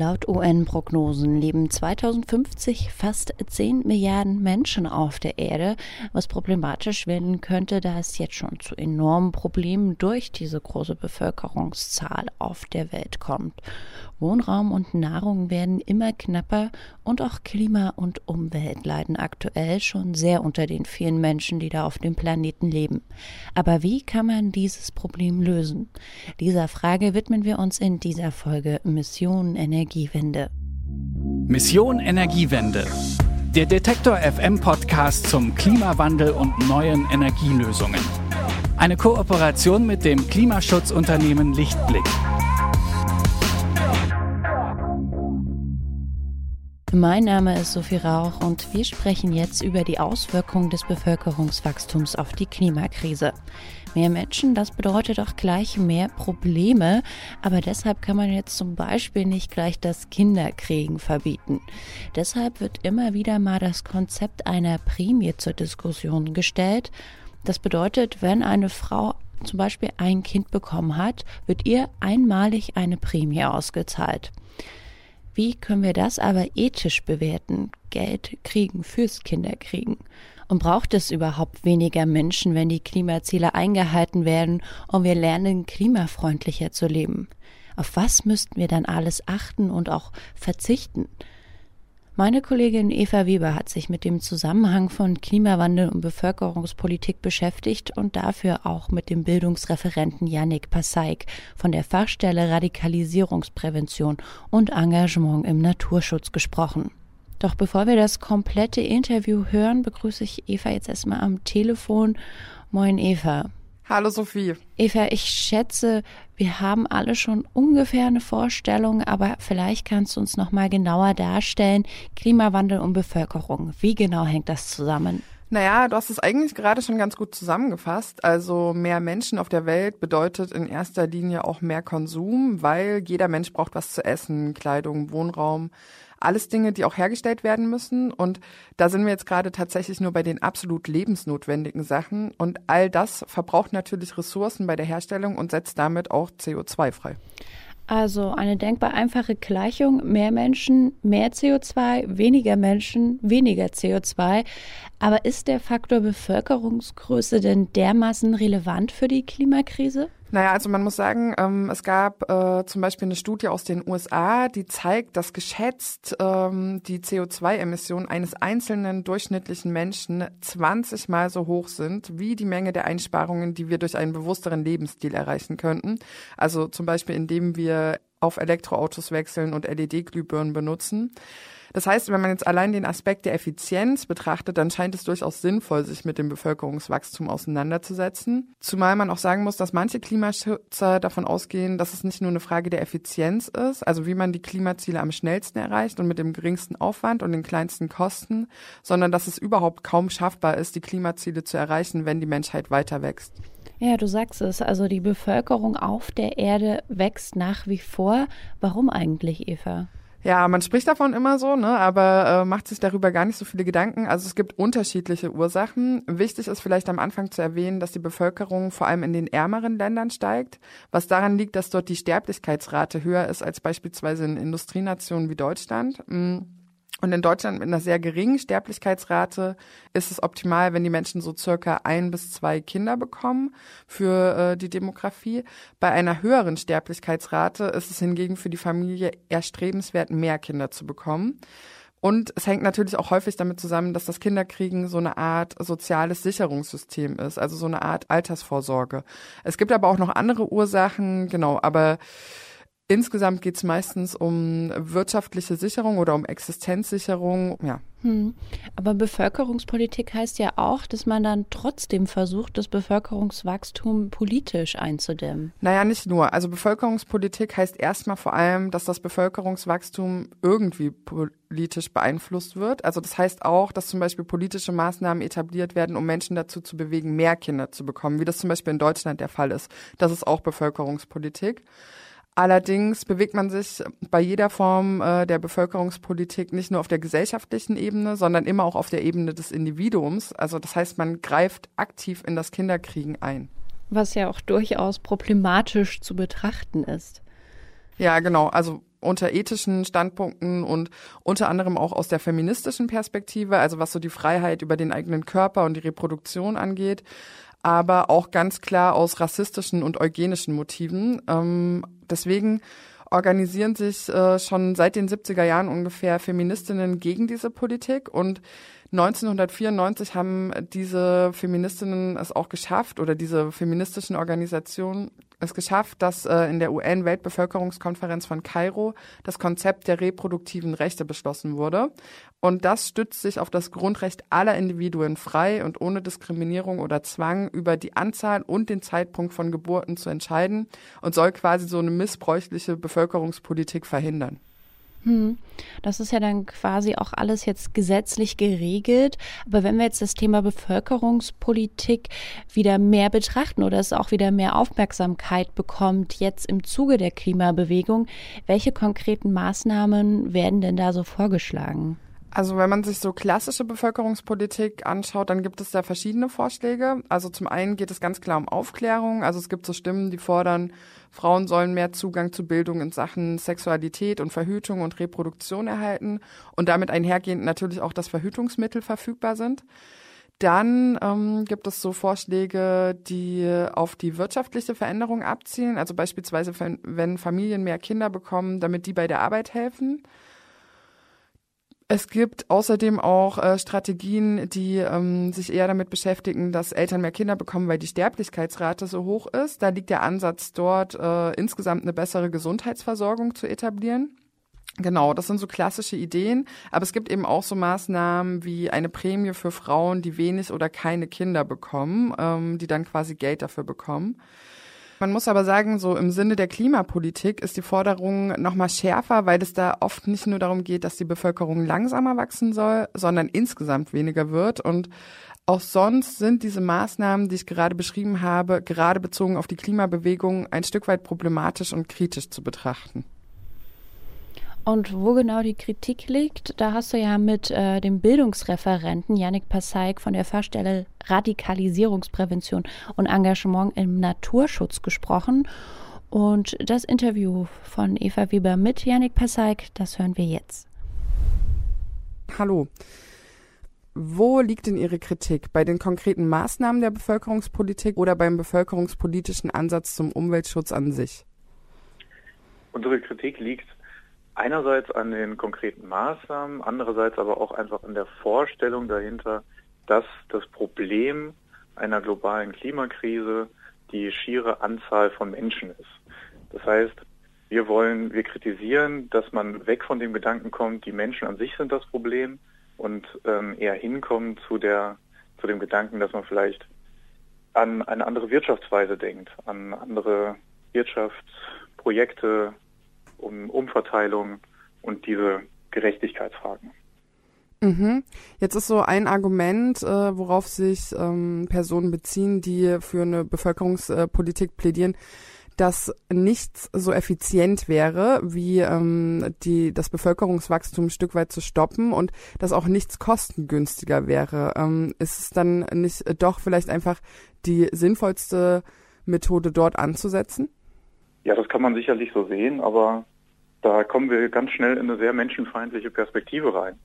Laut UN-Prognosen leben 2050 fast 10 Milliarden Menschen auf der Erde, was problematisch werden könnte, da es jetzt schon zu enormen Problemen durch diese große Bevölkerungszahl auf der Welt kommt. Wohnraum und Nahrung werden immer knapper und auch Klima und Umwelt leiden aktuell schon sehr unter den vielen Menschen, die da auf dem Planeten leben. Aber wie kann man dieses Problem lösen? Dieser Frage widmen wir uns in dieser Folge Mission Energiewende. Mission Energiewende. Der Detektor FM Podcast zum Klimawandel und neuen Energielösungen. Eine Kooperation mit dem Klimaschutzunternehmen Lichtblick. Mein Name ist Sophie Rauch und wir sprechen jetzt über die Auswirkungen des Bevölkerungswachstums auf die Klimakrise. Mehr Menschen, das bedeutet auch gleich mehr Probleme, aber deshalb kann man jetzt zum Beispiel nicht gleich das Kinderkriegen verbieten. Deshalb wird immer wieder mal das Konzept einer Prämie zur Diskussion gestellt. Das bedeutet, wenn eine Frau zum Beispiel ein Kind bekommen hat, wird ihr einmalig eine Prämie ausgezahlt. Wie können wir das aber ethisch bewerten? Geld kriegen fürs Kinderkriegen. Und braucht es überhaupt weniger Menschen, wenn die Klimaziele eingehalten werden und wir lernen, klimafreundlicher zu leben? Auf was müssten wir dann alles achten und auch verzichten? Meine Kollegin Eva Weber hat sich mit dem Zusammenhang von Klimawandel und Bevölkerungspolitik beschäftigt und dafür auch mit dem Bildungsreferenten Yannick Passaik von der Fachstelle Radikalisierungsprävention und Engagement im Naturschutz gesprochen. Doch bevor wir das komplette Interview hören, begrüße ich Eva jetzt erstmal am Telefon. Moin Eva. Hallo Sophie. Eva, ich schätze, wir haben alle schon ungefähr eine Vorstellung, aber vielleicht kannst du uns noch mal genauer darstellen, Klimawandel und Bevölkerung. Wie genau hängt das zusammen? Naja, du hast es eigentlich gerade schon ganz gut zusammengefasst. Also mehr Menschen auf der Welt bedeutet in erster Linie auch mehr Konsum, weil jeder Mensch braucht was zu essen, Kleidung, Wohnraum. Alles Dinge, die auch hergestellt werden müssen. Und da sind wir jetzt gerade tatsächlich nur bei den absolut lebensnotwendigen Sachen. Und all das verbraucht natürlich Ressourcen bei der Herstellung und setzt damit auch CO2 frei. Also eine denkbar einfache Gleichung, mehr Menschen, mehr CO2, weniger Menschen, weniger CO2. Aber ist der Faktor Bevölkerungsgröße denn dermaßen relevant für die Klimakrise? Naja, also man muss sagen, ähm, es gab äh, zum Beispiel eine Studie aus den USA, die zeigt, dass geschätzt ähm, die CO2-Emissionen eines einzelnen durchschnittlichen Menschen 20 mal so hoch sind wie die Menge der Einsparungen, die wir durch einen bewussteren Lebensstil erreichen könnten. Also zum Beispiel, indem wir auf Elektroautos wechseln und LED-Glühbirnen benutzen. Das heißt, wenn man jetzt allein den Aspekt der Effizienz betrachtet, dann scheint es durchaus sinnvoll, sich mit dem Bevölkerungswachstum auseinanderzusetzen. Zumal man auch sagen muss, dass manche Klimaschützer davon ausgehen, dass es nicht nur eine Frage der Effizienz ist, also wie man die Klimaziele am schnellsten erreicht und mit dem geringsten Aufwand und den kleinsten Kosten, sondern dass es überhaupt kaum schaffbar ist, die Klimaziele zu erreichen, wenn die Menschheit weiter wächst. Ja, du sagst es, also die Bevölkerung auf der Erde wächst nach wie vor. Warum eigentlich, Eva? Ja, man spricht davon immer so, ne, aber äh, macht sich darüber gar nicht so viele Gedanken. Also es gibt unterschiedliche Ursachen. Wichtig ist vielleicht am Anfang zu erwähnen, dass die Bevölkerung vor allem in den ärmeren Ländern steigt, was daran liegt, dass dort die Sterblichkeitsrate höher ist als beispielsweise in Industrienationen wie Deutschland. Mhm. Und in Deutschland mit einer sehr geringen Sterblichkeitsrate ist es optimal, wenn die Menschen so circa ein bis zwei Kinder bekommen für äh, die Demografie. Bei einer höheren Sterblichkeitsrate ist es hingegen für die Familie erstrebenswert, mehr Kinder zu bekommen. Und es hängt natürlich auch häufig damit zusammen, dass das Kinderkriegen so eine Art soziales Sicherungssystem ist, also so eine Art Altersvorsorge. Es gibt aber auch noch andere Ursachen, genau, aber Insgesamt geht es meistens um wirtschaftliche Sicherung oder um Existenzsicherung, ja. Hm. Aber Bevölkerungspolitik heißt ja auch, dass man dann trotzdem versucht, das Bevölkerungswachstum politisch einzudämmen. Naja, nicht nur. Also Bevölkerungspolitik heißt erstmal vor allem, dass das Bevölkerungswachstum irgendwie politisch beeinflusst wird. Also das heißt auch, dass zum Beispiel politische Maßnahmen etabliert werden, um Menschen dazu zu bewegen, mehr Kinder zu bekommen, wie das zum Beispiel in Deutschland der Fall ist. Das ist auch Bevölkerungspolitik. Allerdings bewegt man sich bei jeder Form äh, der Bevölkerungspolitik nicht nur auf der gesellschaftlichen Ebene, sondern immer auch auf der Ebene des Individuums. Also das heißt, man greift aktiv in das Kinderkriegen ein. Was ja auch durchaus problematisch zu betrachten ist. Ja, genau. Also unter ethischen Standpunkten und unter anderem auch aus der feministischen Perspektive, also was so die Freiheit über den eigenen Körper und die Reproduktion angeht, aber auch ganz klar aus rassistischen und eugenischen Motiven. Ähm, deswegen organisieren sich äh, schon seit den 70er Jahren ungefähr Feministinnen gegen diese Politik und 1994 haben diese Feministinnen es auch geschafft oder diese feministischen Organisationen es geschafft, dass äh, in der UN-Weltbevölkerungskonferenz von Kairo das Konzept der reproduktiven Rechte beschlossen wurde. Und das stützt sich auf das Grundrecht aller Individuen frei und ohne Diskriminierung oder Zwang über die Anzahl und den Zeitpunkt von Geburten zu entscheiden und soll quasi so eine missbräuchliche Bevölkerungspolitik verhindern. Hm. Das ist ja dann quasi auch alles jetzt gesetzlich geregelt. Aber wenn wir jetzt das Thema Bevölkerungspolitik wieder mehr betrachten oder es auch wieder mehr Aufmerksamkeit bekommt, jetzt im Zuge der Klimabewegung, welche konkreten Maßnahmen werden denn da so vorgeschlagen? Also wenn man sich so klassische Bevölkerungspolitik anschaut, dann gibt es da verschiedene Vorschläge. Also zum einen geht es ganz klar um Aufklärung. Also es gibt so Stimmen, die fordern, Frauen sollen mehr Zugang zu Bildung in Sachen Sexualität und Verhütung und Reproduktion erhalten und damit einhergehend natürlich auch, dass Verhütungsmittel verfügbar sind. Dann ähm, gibt es so Vorschläge, die auf die wirtschaftliche Veränderung abzielen, also beispielsweise wenn Familien mehr Kinder bekommen, damit die bei der Arbeit helfen. Es gibt außerdem auch äh, Strategien, die ähm, sich eher damit beschäftigen, dass Eltern mehr Kinder bekommen, weil die Sterblichkeitsrate so hoch ist. Da liegt der Ansatz dort, äh, insgesamt eine bessere Gesundheitsversorgung zu etablieren. Genau, das sind so klassische Ideen. Aber es gibt eben auch so Maßnahmen wie eine Prämie für Frauen, die wenig oder keine Kinder bekommen, ähm, die dann quasi Geld dafür bekommen. Man muss aber sagen, so im Sinne der Klimapolitik ist die Forderung noch mal schärfer, weil es da oft nicht nur darum geht, dass die Bevölkerung langsamer wachsen soll, sondern insgesamt weniger wird und auch sonst sind diese Maßnahmen, die ich gerade beschrieben habe, gerade bezogen auf die Klimabewegung ein Stück weit problematisch und kritisch zu betrachten. Und wo genau die Kritik liegt, da hast du ja mit äh, dem Bildungsreferenten Yannick Passaik von der Fachstelle Radikalisierungsprävention und Engagement im Naturschutz gesprochen. Und das Interview von Eva Weber mit Yannick Passaik, das hören wir jetzt. Hallo. Wo liegt denn Ihre Kritik? Bei den konkreten Maßnahmen der Bevölkerungspolitik oder beim bevölkerungspolitischen Ansatz zum Umweltschutz an sich? Unsere Kritik liegt einerseits an den konkreten Maßnahmen, andererseits aber auch einfach an der Vorstellung dahinter, dass das Problem einer globalen Klimakrise die schiere Anzahl von Menschen ist. Das heißt, wir wollen, wir kritisieren, dass man weg von dem Gedanken kommt, die Menschen an sich sind das Problem und ähm, eher hinkommt zu der, zu dem Gedanken, dass man vielleicht an eine andere Wirtschaftsweise denkt, an andere Wirtschaftsprojekte, um Umverteilung und diese Gerechtigkeitsfragen. Mhm. Jetzt ist so ein Argument, äh, worauf sich ähm, Personen beziehen, die für eine Bevölkerungspolitik plädieren, dass nichts so effizient wäre, wie ähm, die, das Bevölkerungswachstum ein Stück weit zu stoppen und dass auch nichts kostengünstiger wäre. Ähm, ist es dann nicht doch vielleicht einfach die sinnvollste Methode dort anzusetzen? Ja, das kann man sicherlich so sehen, aber da kommen wir ganz schnell in eine sehr menschenfeindliche Perspektive rein.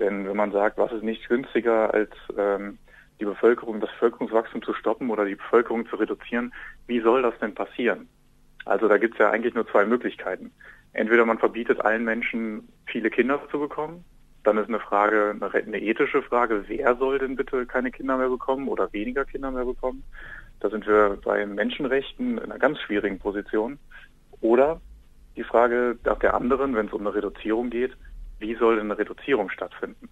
Denn wenn man sagt, was ist nicht günstiger als ähm, die Bevölkerung, das Bevölkerungswachstum zu stoppen oder die Bevölkerung zu reduzieren, wie soll das denn passieren? Also da gibt es ja eigentlich nur zwei Möglichkeiten. Entweder man verbietet allen Menschen viele Kinder zu bekommen, dann ist eine Frage, eine ethische Frage, wer soll denn bitte keine Kinder mehr bekommen oder weniger Kinder mehr bekommen? Da sind wir bei Menschenrechten in einer ganz schwierigen Position. Oder die Frage nach der anderen, wenn es um eine Reduzierung geht, wie soll eine Reduzierung stattfinden?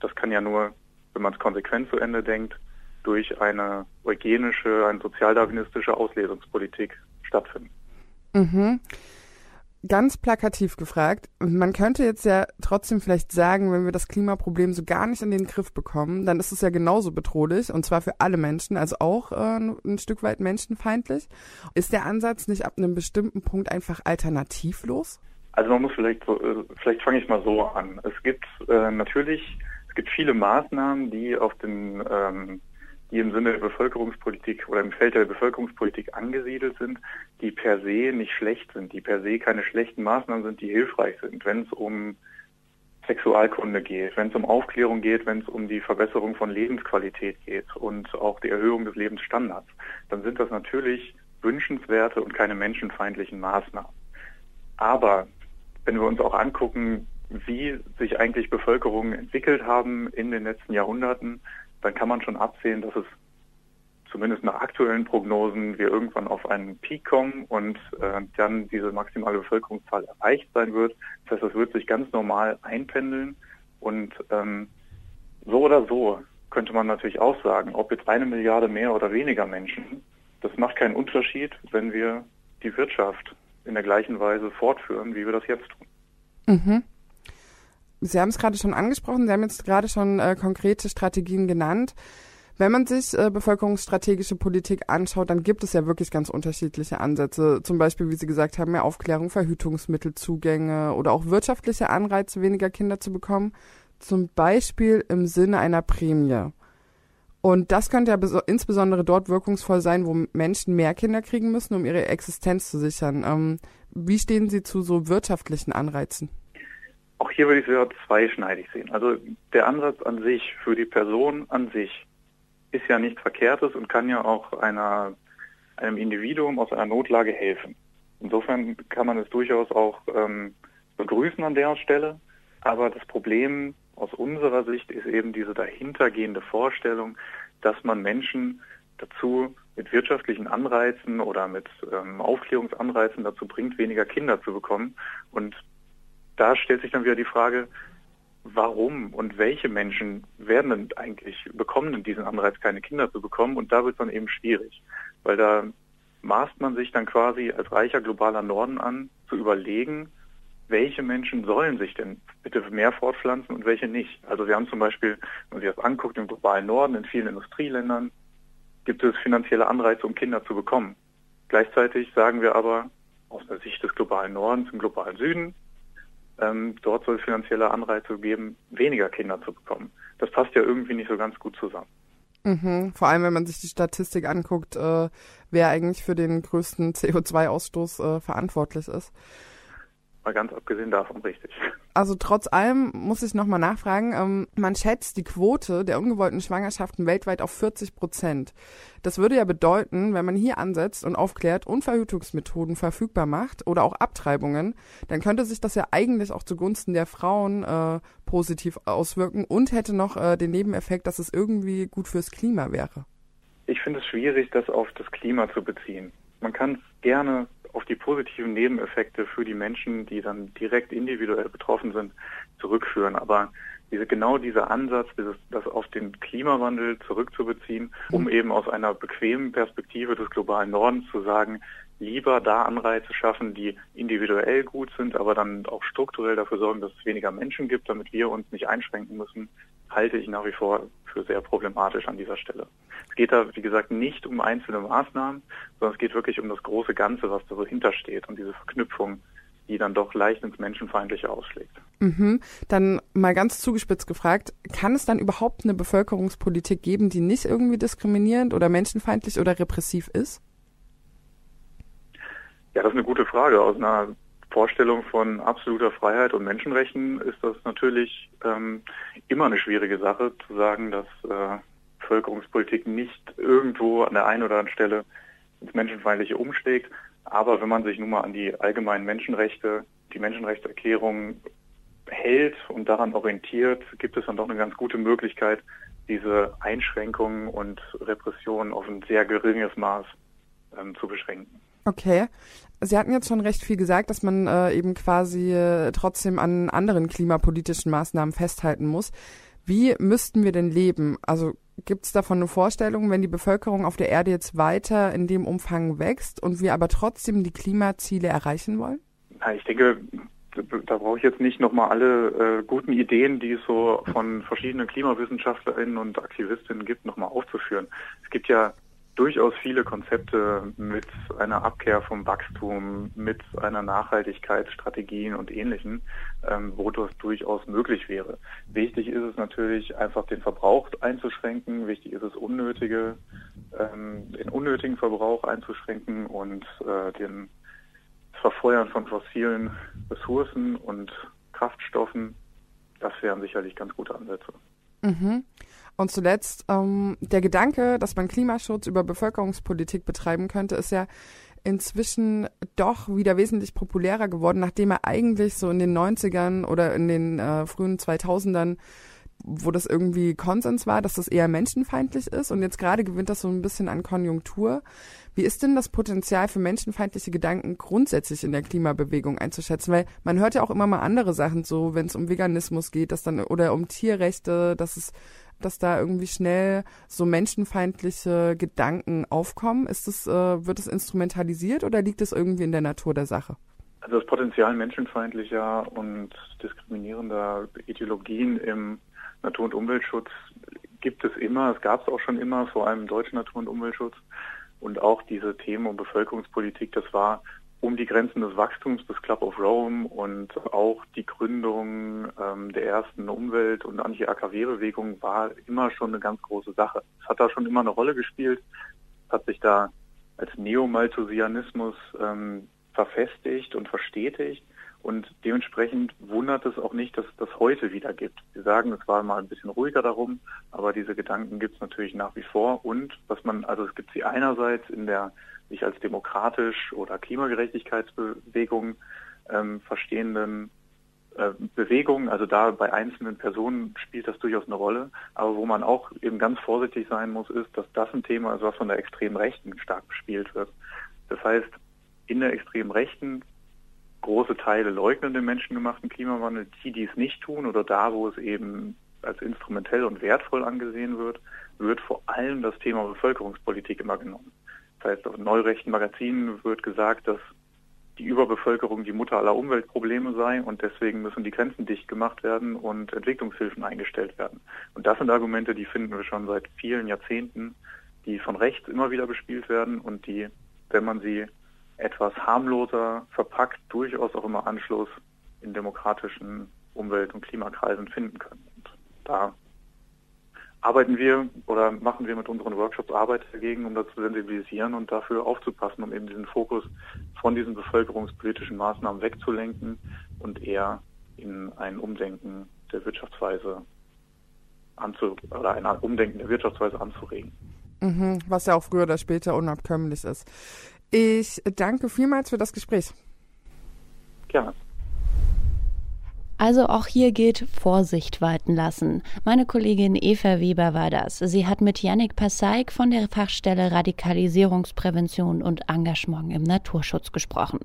Das kann ja nur, wenn man es konsequent zu Ende denkt, durch eine eugenische, eine sozialdarwinistische Auslesungspolitik stattfinden. Mhm ganz plakativ gefragt, man könnte jetzt ja trotzdem vielleicht sagen, wenn wir das Klimaproblem so gar nicht in den Griff bekommen, dann ist es ja genauso bedrohlich und zwar für alle Menschen, also auch äh, ein Stück weit menschenfeindlich. Ist der Ansatz nicht ab einem bestimmten Punkt einfach alternativlos? Also man muss vielleicht, so, äh, vielleicht fange ich mal so an. Es gibt äh, natürlich, es gibt viele Maßnahmen, die auf den ähm, die im Sinne der Bevölkerungspolitik oder im Feld der Bevölkerungspolitik angesiedelt sind, die per se nicht schlecht sind, die per se keine schlechten Maßnahmen sind, die hilfreich sind, wenn es um Sexualkunde geht, wenn es um Aufklärung geht, wenn es um die Verbesserung von Lebensqualität geht und auch die Erhöhung des Lebensstandards, dann sind das natürlich wünschenswerte und keine menschenfeindlichen Maßnahmen. Aber wenn wir uns auch angucken, wie sich eigentlich Bevölkerungen entwickelt haben in den letzten Jahrhunderten, dann kann man schon absehen, dass es zumindest nach aktuellen Prognosen wir irgendwann auf einen Peak kommen und äh, dann diese maximale Bevölkerungszahl erreicht sein wird. Das heißt, das wird sich ganz normal einpendeln und ähm, so oder so könnte man natürlich auch sagen, ob jetzt eine Milliarde mehr oder weniger Menschen, das macht keinen Unterschied, wenn wir die Wirtschaft in der gleichen Weise fortführen, wie wir das jetzt tun. Mhm. Sie haben es gerade schon angesprochen, Sie haben jetzt gerade schon äh, konkrete Strategien genannt. Wenn man sich äh, bevölkerungsstrategische Politik anschaut, dann gibt es ja wirklich ganz unterschiedliche Ansätze. Zum Beispiel, wie Sie gesagt haben, mehr Aufklärung, Verhütungsmittelzugänge oder auch wirtschaftliche Anreize, weniger Kinder zu bekommen. Zum Beispiel im Sinne einer Prämie. Und das könnte ja insbesondere dort wirkungsvoll sein, wo Menschen mehr Kinder kriegen müssen, um ihre Existenz zu sichern. Ähm, wie stehen Sie zu so wirtschaftlichen Anreizen? Auch hier würde ich es ja zweischneidig sehen. Also der Ansatz an sich für die Person an sich ist ja nichts Verkehrtes und kann ja auch einer, einem Individuum aus einer Notlage helfen. Insofern kann man es durchaus auch ähm, begrüßen an der Stelle. Aber das Problem aus unserer Sicht ist eben diese dahintergehende Vorstellung, dass man Menschen dazu mit wirtschaftlichen Anreizen oder mit ähm, Aufklärungsanreizen dazu bringt, weniger Kinder zu bekommen. Und da stellt sich dann wieder die Frage, warum und welche Menschen werden denn eigentlich, bekommen denn diesen Anreiz, keine Kinder zu bekommen? Und da wird es dann eben schwierig, weil da maßt man sich dann quasi als reicher globaler Norden an, zu überlegen, welche Menschen sollen sich denn bitte mehr fortpflanzen und welche nicht. Also wir haben zum Beispiel, wenn man sich das anguckt, im globalen Norden, in vielen Industrieländern, gibt es finanzielle Anreize, um Kinder zu bekommen. Gleichzeitig sagen wir aber aus der Sicht des globalen Nordens im globalen Süden, ähm, dort soll es finanzielle Anreize geben, weniger Kinder zu bekommen. Das passt ja irgendwie nicht so ganz gut zusammen. Mhm. Vor allem, wenn man sich die Statistik anguckt, äh, wer eigentlich für den größten CO2-Ausstoß äh, verantwortlich ist. Mal ganz abgesehen davon, richtig. Also trotz allem muss ich nochmal nachfragen, ähm, man schätzt die Quote der ungewollten Schwangerschaften weltweit auf 40 Prozent. Das würde ja bedeuten, wenn man hier ansetzt und aufklärt und Verhütungsmethoden verfügbar macht oder auch Abtreibungen, dann könnte sich das ja eigentlich auch zugunsten der Frauen äh, positiv auswirken und hätte noch äh, den Nebeneffekt, dass es irgendwie gut fürs Klima wäre. Ich finde es schwierig, das auf das Klima zu beziehen. Man kann gerne auf die positiven Nebeneffekte für die Menschen, die dann direkt individuell betroffen sind, zurückführen. Aber diese, genau dieser Ansatz, dieses, das auf den Klimawandel zurückzubeziehen, um eben aus einer bequemen Perspektive des globalen Nordens zu sagen, lieber da Anreize schaffen, die individuell gut sind, aber dann auch strukturell dafür sorgen, dass es weniger Menschen gibt, damit wir uns nicht einschränken müssen, halte ich nach wie vor für sehr problematisch an dieser Stelle. Es geht da, wie gesagt, nicht um einzelne Maßnahmen, sondern es geht wirklich um das große Ganze, was da so hintersteht und diese Verknüpfung, die dann doch leicht ins Menschenfeindliche ausschlägt. Mhm. Dann mal ganz zugespitzt gefragt, kann es dann überhaupt eine Bevölkerungspolitik geben, die nicht irgendwie diskriminierend oder menschenfeindlich oder repressiv ist? Ja, das ist eine gute Frage. Aus einer Vorstellung von absoluter Freiheit und Menschenrechten ist das natürlich ähm, immer eine schwierige Sache, zu sagen, dass äh, Bevölkerungspolitik nicht irgendwo an der einen oder anderen Stelle ins Menschenfeindliche umschlägt. Aber wenn man sich nun mal an die allgemeinen Menschenrechte, die Menschenrechtserklärung hält und daran orientiert, gibt es dann doch eine ganz gute Möglichkeit, diese Einschränkungen und Repressionen auf ein sehr geringes Maß ähm, zu beschränken. Okay. Sie hatten jetzt schon recht viel gesagt, dass man äh, eben quasi äh, trotzdem an anderen klimapolitischen Maßnahmen festhalten muss. Wie müssten wir denn leben? Also gibt es davon eine Vorstellung, wenn die Bevölkerung auf der Erde jetzt weiter in dem Umfang wächst und wir aber trotzdem die Klimaziele erreichen wollen? Na, ich denke, da brauche ich jetzt nicht nochmal alle äh, guten Ideen, die es so von verschiedenen Klimawissenschaftlerinnen und Aktivistinnen gibt, nochmal aufzuführen. Es gibt ja durchaus viele Konzepte mit einer Abkehr vom Wachstum, mit einer Nachhaltigkeitsstrategien und Ähnlichem, ähm, wo das durchaus möglich wäre. Wichtig ist es natürlich, einfach den Verbrauch einzuschränken. Wichtig ist es, unnötige, ähm, den unnötigen Verbrauch einzuschränken und äh, den Verfeuern von fossilen Ressourcen und Kraftstoffen. Das wären sicherlich ganz gute Ansätze. Mhm. Und zuletzt, ähm, der Gedanke, dass man Klimaschutz über Bevölkerungspolitik betreiben könnte, ist ja inzwischen doch wieder wesentlich populärer geworden, nachdem er eigentlich so in den 90ern oder in den äh, frühen 2000ern wo das irgendwie Konsens war, dass das eher menschenfeindlich ist und jetzt gerade gewinnt das so ein bisschen an Konjunktur. Wie ist denn das Potenzial für menschenfeindliche Gedanken grundsätzlich in der Klimabewegung einzuschätzen? Weil man hört ja auch immer mal andere Sachen, so wenn es um Veganismus geht, dass dann oder um Tierrechte, dass es dass da irgendwie schnell so menschenfeindliche Gedanken aufkommen? Ist das, äh, wird es instrumentalisiert oder liegt es irgendwie in der Natur der Sache? Also das Potenzial menschenfeindlicher und diskriminierender Ideologien im Natur- und Umweltschutz gibt es immer. Es gab es auch schon immer, vor allem im deutschen Natur- und Umweltschutz. Und auch diese Themen um Bevölkerungspolitik, das war um die Grenzen des Wachstums des Club of Rome und auch die Gründung ähm, der ersten Umwelt- und Anti-AKW-Bewegung war immer schon eine ganz große Sache. Es hat da schon immer eine Rolle gespielt, hat sich da als Neomalthusianismus ähm, verfestigt und verstetigt und dementsprechend wundert es auch nicht, dass es das heute wieder gibt. Sie sagen, es war mal ein bisschen ruhiger darum, aber diese Gedanken gibt es natürlich nach wie vor und was man, also es gibt sie einerseits in der sich als demokratisch oder Klimagerechtigkeitsbewegung ähm, verstehenden äh, Bewegungen, also da bei einzelnen Personen spielt das durchaus eine Rolle, aber wo man auch eben ganz vorsichtig sein muss, ist, dass das ein Thema ist, was von der extremen Rechten stark bespielt wird. Das heißt, in der extremen Rechten große Teile leugnen den menschengemachten Klimawandel, die, die es nicht tun oder da, wo es eben als instrumentell und wertvoll angesehen wird, wird vor allem das Thema Bevölkerungspolitik immer genommen. Das heißt, auf neurechten Magazinen wird gesagt, dass die Überbevölkerung die Mutter aller Umweltprobleme sei und deswegen müssen die Grenzen dicht gemacht werden und Entwicklungshilfen eingestellt werden. Und das sind Argumente, die finden wir schon seit vielen Jahrzehnten, die von rechts immer wieder bespielt werden und die, wenn man sie etwas harmloser verpackt, durchaus auch immer Anschluss in demokratischen Umwelt- und Klimakreisen finden können. Und da arbeiten wir oder machen wir mit unseren Workshops Arbeit dagegen, um dazu sensibilisieren und dafür aufzupassen, um eben diesen Fokus von diesen bevölkerungspolitischen Maßnahmen wegzulenken und eher in ein Umdenken der Wirtschaftsweise anzu oder ein Umdenken der Wirtschaftsweise anzuregen. Mhm, was ja auch früher oder später unabkömmlich ist. Ich danke vielmals für das Gespräch. Gerne. Also auch hier gilt Vorsicht walten lassen. Meine Kollegin Eva Weber war das. Sie hat mit Yannick Passaik von der Fachstelle Radikalisierungsprävention und Engagement im Naturschutz gesprochen.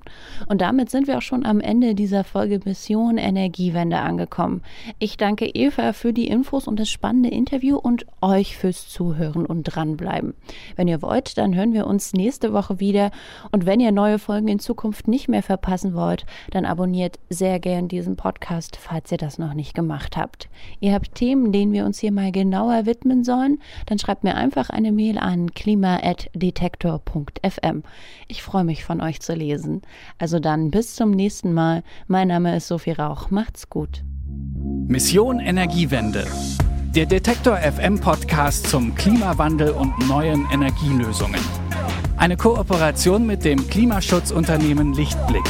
Und damit sind wir auch schon am Ende dieser Folge Mission Energiewende angekommen. Ich danke Eva für die Infos und das spannende Interview und euch fürs Zuhören und dranbleiben. Wenn ihr wollt, dann hören wir uns nächste Woche wieder. Und wenn ihr neue Folgen in Zukunft nicht mehr verpassen wollt, dann abonniert sehr gern diesen Podcast Podcast, falls ihr das noch nicht gemacht habt. Ihr habt Themen, denen wir uns hier mal genauer widmen sollen, dann schreibt mir einfach eine Mail an klima.detektor.fm. Ich freue mich von euch zu lesen. Also dann bis zum nächsten Mal. Mein Name ist Sophie Rauch. Macht's gut. Mission Energiewende. Der Detektor FM Podcast zum Klimawandel und neuen Energielösungen. Eine Kooperation mit dem Klimaschutzunternehmen Lichtblick.